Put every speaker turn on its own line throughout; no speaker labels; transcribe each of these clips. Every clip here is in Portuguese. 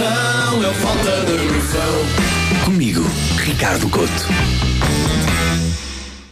noção, é falta de noção.
Comigo, Ricardo Couto.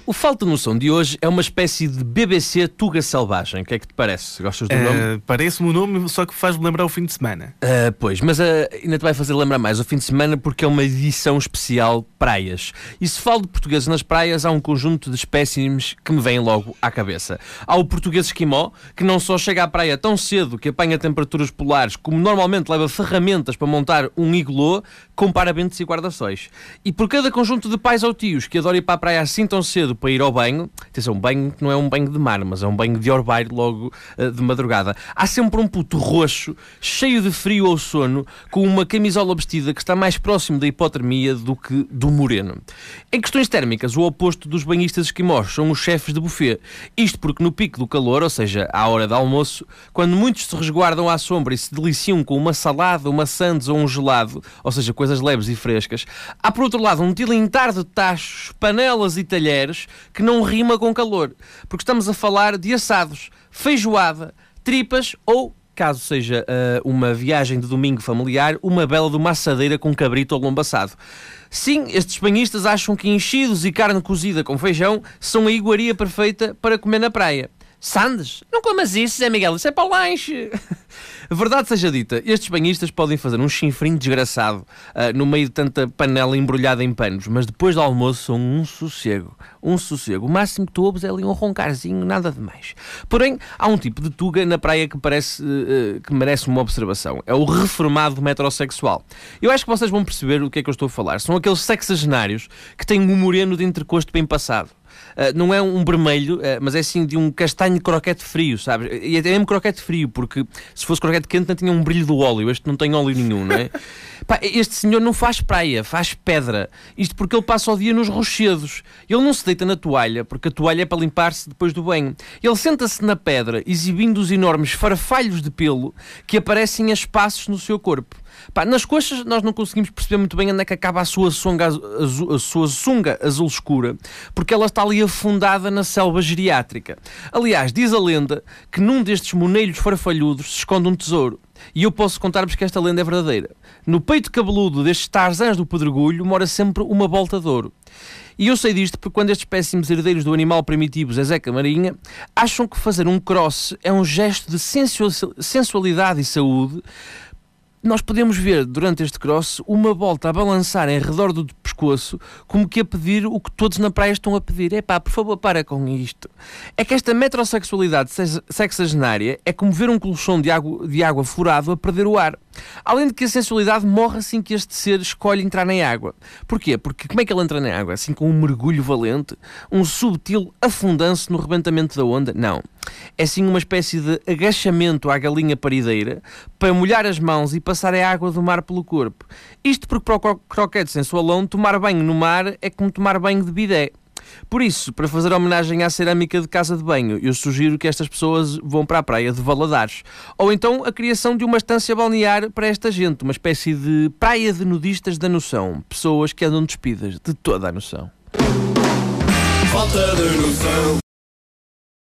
O Falta de Noção de hoje é uma espécie de BBC Tuga Selvagem. O que é que te parece? Gostas do nome?
Uh, Parece-me o nome, só que faz-me lembrar o fim de semana.
Uh, pois, mas uh, ainda te vai fazer lembrar mais o fim de semana porque é uma edição especial praias. E se falo de portugueses nas praias, há um conjunto de espécimes que me vêm logo à cabeça. Há o português esquimó, que não só chega à praia tão cedo que apanha temperaturas polares, como normalmente leva ferramentas para montar um iglô, com parabentes e guarda-sóis. E por cada conjunto de pais ou tios que adora ir para a praia assim tão cedo para ir ao banho, atenção, um banho que não é um banho de mar, mas é um banho de orbeiro logo uh, de madrugada. Há sempre um puto roxo, cheio de frio ou sono, com uma camisola vestida que está mais próximo da hipotermia do que do moreno. Em questões térmicas, o oposto dos banhistas esquimós são os chefes de buffet. Isto porque no pico do calor, ou seja, à hora de almoço, quando muitos se resguardam à sombra e se deliciam com uma salada, uma sandes ou um gelado, ou seja, coisas leves e frescas, há por outro lado um tilintar de tachos, panelas e talheres que não rima com calor, porque estamos a falar de assados, feijoada, tripas ou caso seja uh, uma viagem de domingo familiar, uma bela de uma assadeira com cabrito ou lombo assado. Sim, estes banhistas acham que enchidos e carne cozida com feijão são a iguaria perfeita para comer na praia. Sandes? Não comas isso, Zé Miguel, isso é para o lanche. Verdade seja dita, estes banhistas podem fazer um chinfrim desgraçado uh, no meio de tanta panela embrulhada em panos, mas depois do almoço são um sossego. Um sossego. O máximo que tu ouves é ali um roncarzinho, nada de mais. Porém, há um tipo de tuga na praia que parece uh, que merece uma observação. É o reformado metrosexual. Eu acho que vocês vão perceber o que é que eu estou a falar. São aqueles sexagenários que têm um moreno de entrecosto bem passado. Uh, não é um vermelho, uh, mas é assim de um castanho croquete frio, sabes? E é mesmo croquete frio, porque se fosse croquete quente não tinha um brilho do óleo. Este não tem óleo nenhum, não é? Pá, este senhor não faz praia, faz pedra. Isto porque ele passa o dia nos rochedos. Ele não se deita na toalha, porque a toalha é para limpar-se depois do banho. Ele senta-se na pedra, exibindo os enormes farfalhos de pelo que aparecem a espaços no seu corpo. Pá, nas coxas nós não conseguimos perceber muito bem onde é que acaba a sua sunga azul, a sua sunga azul escura, porque ela está ali afundada na selva geriátrica. Aliás, diz a lenda que num destes monelhos farfalhudos se esconde um tesouro. E eu posso contar-vos que esta lenda é verdadeira. No peito cabeludo destes tarzãs do pedregulho mora sempre uma volta de ouro. E eu sei disto porque quando estes péssimos herdeiros do animal primitivo Zezé Camarinha acham que fazer um cross é um gesto de sensualidade e saúde, nós podemos ver durante este cross uma volta a balançar em redor do pescoço, como que a pedir o que todos na praia estão a pedir. É pá, por favor, para com isto. É que esta metrosexualidade sexagenária é como ver um colchão de água, de água furado a perder o ar. Além de que a sensualidade morre assim que este ser escolhe entrar na água. Porquê? Porque como é que ele entra na água? Assim com um mergulho valente? Um subtil afundance no rebentamento da onda? Não. É sim uma espécie de agachamento à galinha parideira para molhar as mãos e passar a água do mar pelo corpo. Isto porque para o croquete sensualão tomar banho no mar é como tomar banho de bidé. Por isso, para fazer homenagem à cerâmica de casa de banho, eu sugiro que estas pessoas vão para a praia de Valadares. Ou então a criação de uma estância balnear para esta gente, uma espécie de praia de nudistas da noção. Pessoas que andam despidas de toda a noção.
Falta de noção.